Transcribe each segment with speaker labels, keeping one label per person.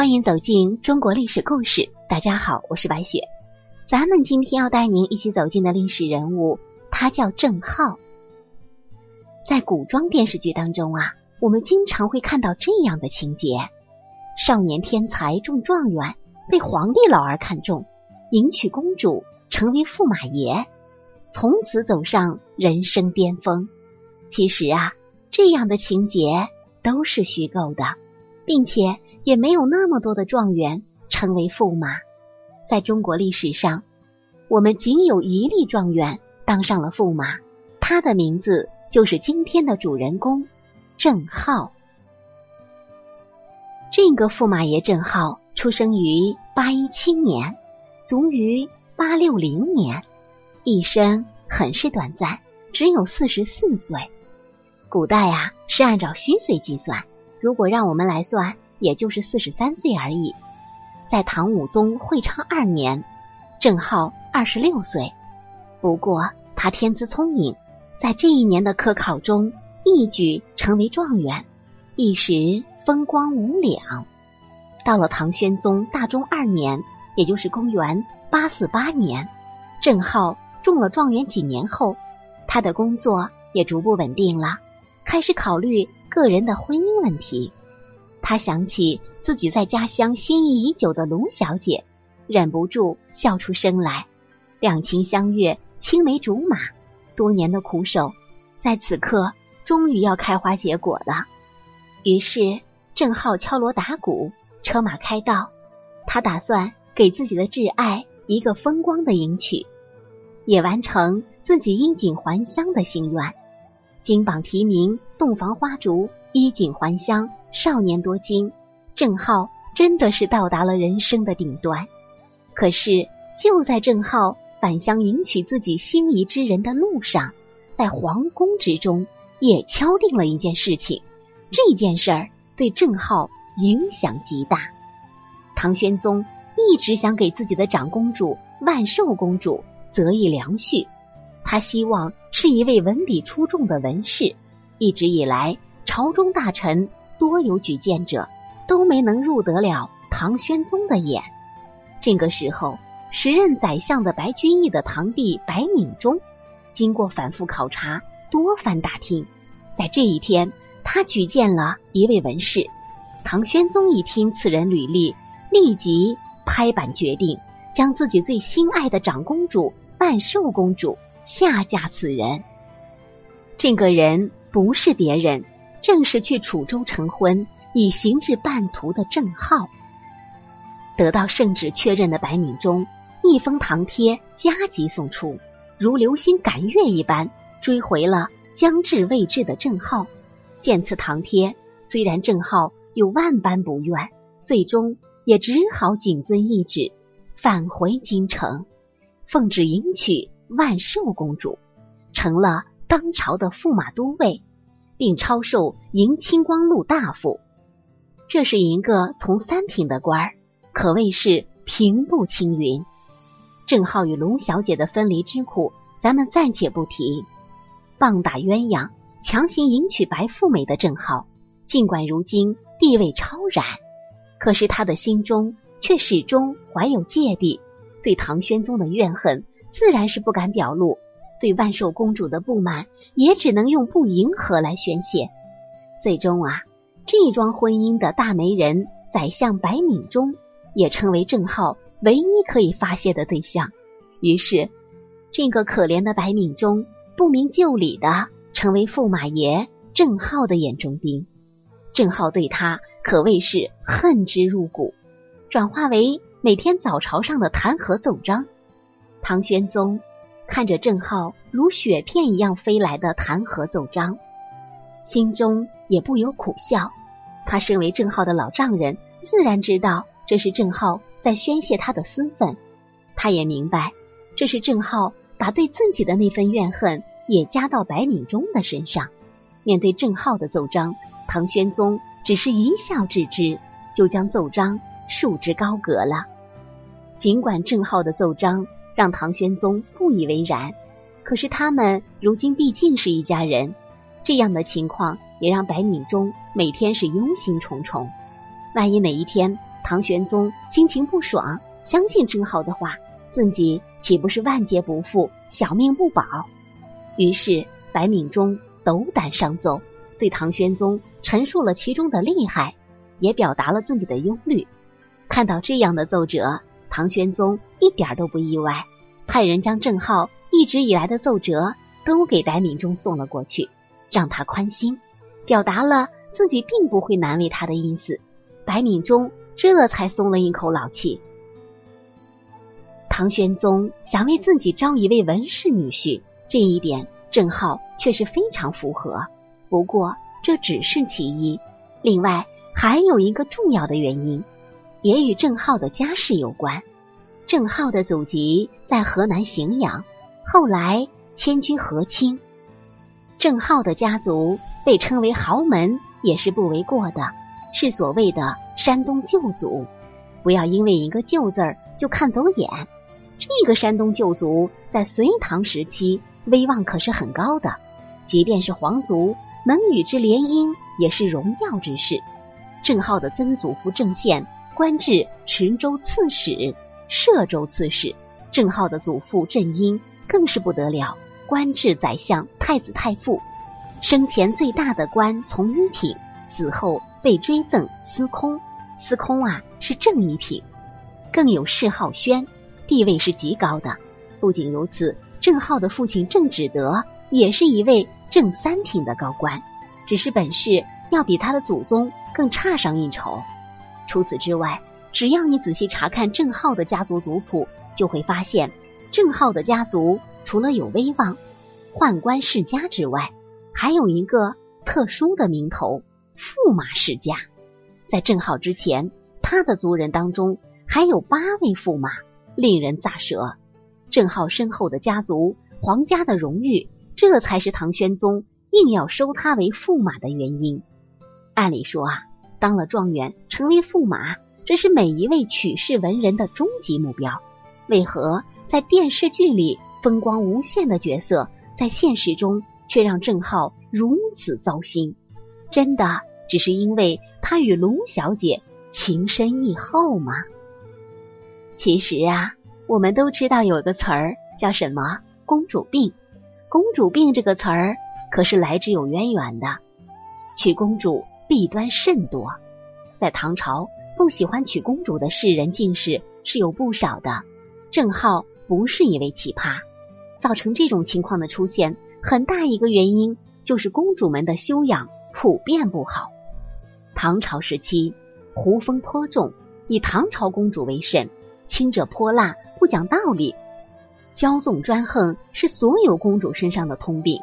Speaker 1: 欢迎走进中国历史故事。大家好，我是白雪。咱们今天要带您一起走进的历史人物，他叫郑浩。在古装电视剧当中啊，我们经常会看到这样的情节：少年天才中状元，被皇帝老儿看中，迎娶公主，成为驸马爷，从此走上人生巅峰。其实啊，这样的情节都是虚构的，并且也没有那么多的状元成为驸马。在中国历史上，我们仅有一例状元当上了驸马，他的名字就是今天的主人公郑浩。这个驸马爷郑浩出生于八一七年，卒于八六零年，一生很是短暂，只有四十四岁。古代啊是按照虚岁计算，如果让我们来算，也就是四十三岁而已。在唐武宗会昌二年，郑浩二十六岁。不过他天资聪颖，在这一年的科考中一举成为状元，一时风光无两。到了唐宣宗大中二年，也就是公元八四八年，郑浩中了状元几年后，他的工作也逐步稳定了。开始考虑个人的婚姻问题，他想起自己在家乡心仪已久的龙小姐，忍不住笑出声来。两情相悦，青梅竹马，多年的苦守，在此刻终于要开花结果了。于是郑浩敲锣打鼓，车马开道，他打算给自己的挚爱一个风光的迎娶，也完成自己衣锦还乡的心愿。金榜题名，洞房花烛，衣锦还乡，少年多金。郑浩真的是到达了人生的顶端。可是就在郑浩返乡迎娶自己心仪之人的路上，在皇宫之中也敲定了一件事情。这件事儿对郑浩影响极大。唐玄宗一直想给自己的长公主万寿公主择一良婿。他希望是一位文笔出众的文士。一直以来，朝中大臣多有举荐者，都没能入得了唐玄宗的眼。这个时候，时任宰相的白居易的堂弟白敏中，经过反复考察、多番打听，在这一天，他举荐了一位文士。唐玄宗一听此人履历，立即拍板决定，将自己最心爱的长公主万寿公主。下嫁此人，这个人不是别人，正是去楚州成婚已行至半途的郑浩。得到圣旨确认的白敏中，一封唐帖加急送出，如流星赶月一般追回了将至未至的郑浩。见此唐帖，虽然郑浩有万般不愿，最终也只好谨遵懿旨，返回京城，奉旨迎娶。万寿公主成了当朝的驸马都尉，并超授迎清光禄大夫。这是一个从三品的官儿，可谓是平步青云。郑浩与龙小姐的分离之苦，咱们暂且不提。棒打鸳鸯，强行迎娶白富美的郑浩，尽管如今地位超然，可是他的心中却始终怀有芥蒂，对唐玄宗的怨恨。自然是不敢表露，对万寿公主的不满也只能用不迎合来宣泄。最终啊，这桩婚姻的大媒人宰相白敏中也成为郑浩唯一可以发泄的对象。于是，这个可怜的白敏中不明就里的成为驸马爷郑浩的眼中钉。郑浩对他可谓是恨之入骨，转化为每天早朝上的弹劾奏章。唐玄宗看着郑浩如雪片一样飞来的弹劾奏章，心中也不由苦笑。他身为郑浩的老丈人，自然知道这是郑浩在宣泄他的私愤。他也明白，这是郑浩把对自己的那份怨恨也加到白敏中的身上。面对郑浩的奏章，唐玄宗只是一笑置之，就将奏章束之高阁了。尽管郑浩的奏章。让唐玄宗不以为然，可是他们如今毕竟是一家人，这样的情况也让白敏中每天是忧心忡忡。万一哪一天唐玄宗心情不爽，相信郑浩的话，自己岂不是万劫不复、小命不保？于是白敏中斗胆上奏，对唐玄宗陈述了其中的厉害，也表达了自己的忧虑。看到这样的奏折，唐玄宗一点都不意外，派人将郑浩一直以来的奏折都给白敏中送了过去，让他宽心，表达了自己并不会难为他的意思。白敏中这才松了一口老气。唐玄宗想为自己招一位文氏女婿，这一点郑浩却是非常符合。不过这只是其一，另外还有一个重要的原因，也与郑浩的家世有关。郑浩的祖籍在河南荥阳，后来迁居和亲。郑浩的家族被称为豪门，也是不为过的。是所谓的山东旧族，不要因为一个“旧”字儿就看走眼。这个山东旧族在隋唐时期威望可是很高的，即便是皇族能与之联姻，也是荣耀之事。郑浩的曾祖父郑宪官至池州刺史、歙州刺史，郑浩的祖父郑英更是不得了，官至宰相、太子太傅。生前最大的官从一品，死后。被追赠司空，司空啊是正一品，更有谥号宣，地位是极高的。不仅如此，郑浩的父亲郑志德也是一位正三品的高官，只是本事要比他的祖宗更差上一筹。除此之外，只要你仔细查看郑浩的家族族谱，就会发现郑浩的家族除了有威望、宦官世家之外，还有一个特殊的名头。驸马世家，在郑浩之前，他的族人当中还有八位驸马，令人咋舌。郑浩身后的家族、皇家的荣誉，这才是唐玄宗硬要收他为驸马的原因。按理说啊，当了状元，成为驸马，这是每一位取士文人的终极目标。为何在电视剧里风光无限的角色，在现实中却让郑浩如此糟心？真的？只是因为他与卢小姐情深意厚吗？其实啊，我们都知道有个词儿叫什么“公主病”。公主病这个词儿可是来之有渊源的。娶公主弊端甚多，在唐朝不喜欢娶公主的世人进士是有不少的。郑浩不是一位奇葩，造成这种情况的出现，很大一个原因就是公主们的修养普遍不好。唐朝时期，胡风颇重，以唐朝公主为甚，轻者泼辣，不讲道理，骄纵专横是所有公主身上的通病。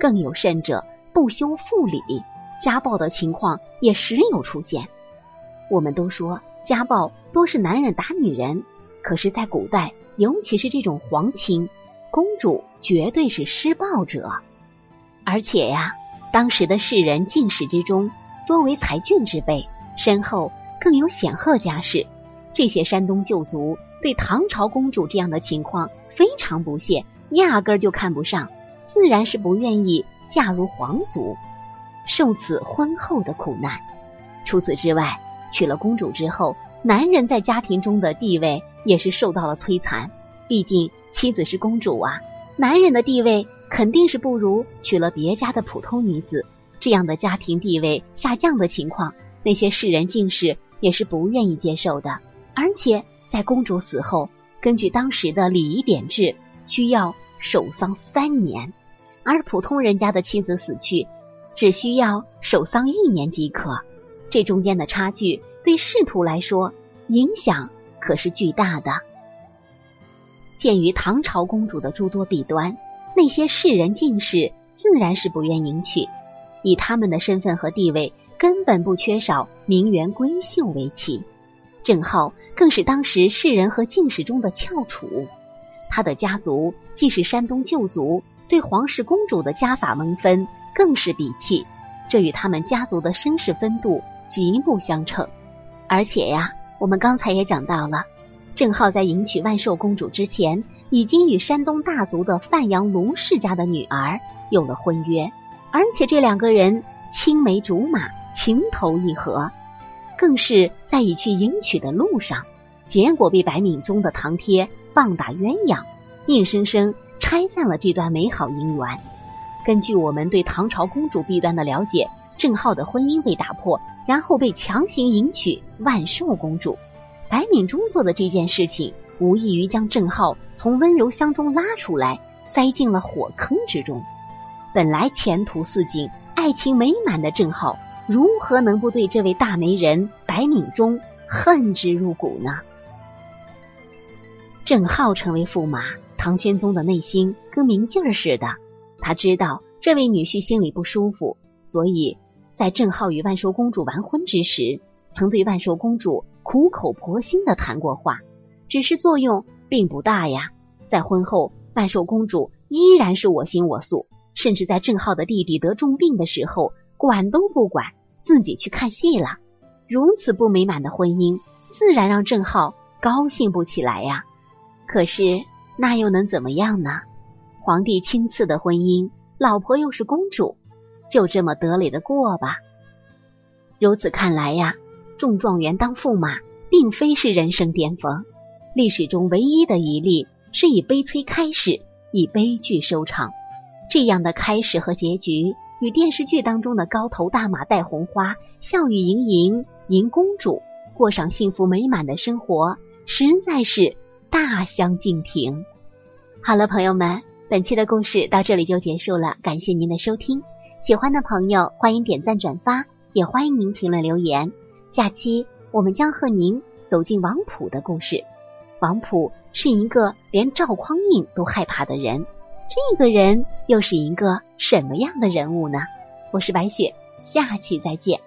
Speaker 1: 更有甚者，不修妇礼，家暴的情况也时有出现。我们都说家暴多是男人打女人，可是，在古代，尤其是这种皇亲，公主绝对是施暴者。而且呀，当时的世人进士之中。多为才俊之辈，身后更有显赫家世。这些山东旧族对唐朝公主这样的情况非常不屑，压根儿就看不上，自然是不愿意嫁入皇族，受此婚后的苦难。除此之外，娶了公主之后，男人在家庭中的地位也是受到了摧残。毕竟妻子是公主啊，男人的地位肯定是不如娶了别家的普通女子。这样的家庭地位下降的情况，那些世人进士也是不愿意接受的。而且在公主死后，根据当时的礼仪典制，需要守丧三年，而普通人家的妻子死去，只需要守丧一年即可。这中间的差距，对仕途来说影响可是巨大的。鉴于唐朝公主的诸多弊端，那些世人进士自然是不愿迎娶。以他们的身份和地位，根本不缺少名媛闺秀为妻。郑浩更是当时士人和进士中的翘楚。他的家族既是山东旧族，对皇室公主的家法门分更是鄙弃，这与他们家族的身世分度极不相称。而且呀，我们刚才也讲到了，郑浩在迎娶万寿公主之前，已经与山东大族的范阳卢氏家的女儿有了婚约。而且这两个人青梅竹马，情投意合。更是在已去迎娶的路上，结果被白敏中的堂贴棒打鸳鸯，硬生生拆散了这段美好姻缘。根据我们对唐朝公主弊端的了解，郑浩的婚姻被打破，然后被强行迎娶万寿公主。白敏中做的这件事情，无异于将郑浩从温柔乡中拉出来，塞进了火坑之中。本来前途似锦、爱情美满的郑浩，如何能不对这位大媒人白敏中恨之入骨呢？郑浩成为驸马，唐玄宗的内心跟明镜似的。他知道这位女婿心里不舒服，所以在郑浩与万寿公主完婚之时，曾对万寿公主苦口婆心的谈过话，只是作用并不大呀。在婚后，万寿公主依然是我行我素，甚至在郑浩的弟弟得重病的时候，管都不管，自己去看戏了。如此不美满的婚姻，自然让郑浩高兴不起来呀。可是那又能怎么样呢？皇帝亲赐的婚姻，老婆又是公主，就这么得理的过吧。如此看来呀，中状元当驸马，并非是人生巅峰。历史中唯一的一例，是以悲催开始，以悲剧收场。这样的开始和结局，与电视剧当中的高头大马戴红花，笑语盈盈迎公主，过上幸福美满的生活，实在是大相径庭。好了，朋友们。本期的故事到这里就结束了，感谢您的收听。喜欢的朋友欢迎点赞转发，也欢迎您评论留言。下期我们将和您走进王普的故事。王普是一个连赵匡胤都害怕的人，这个人又是一个什么样的人物呢？我是白雪，下期再见。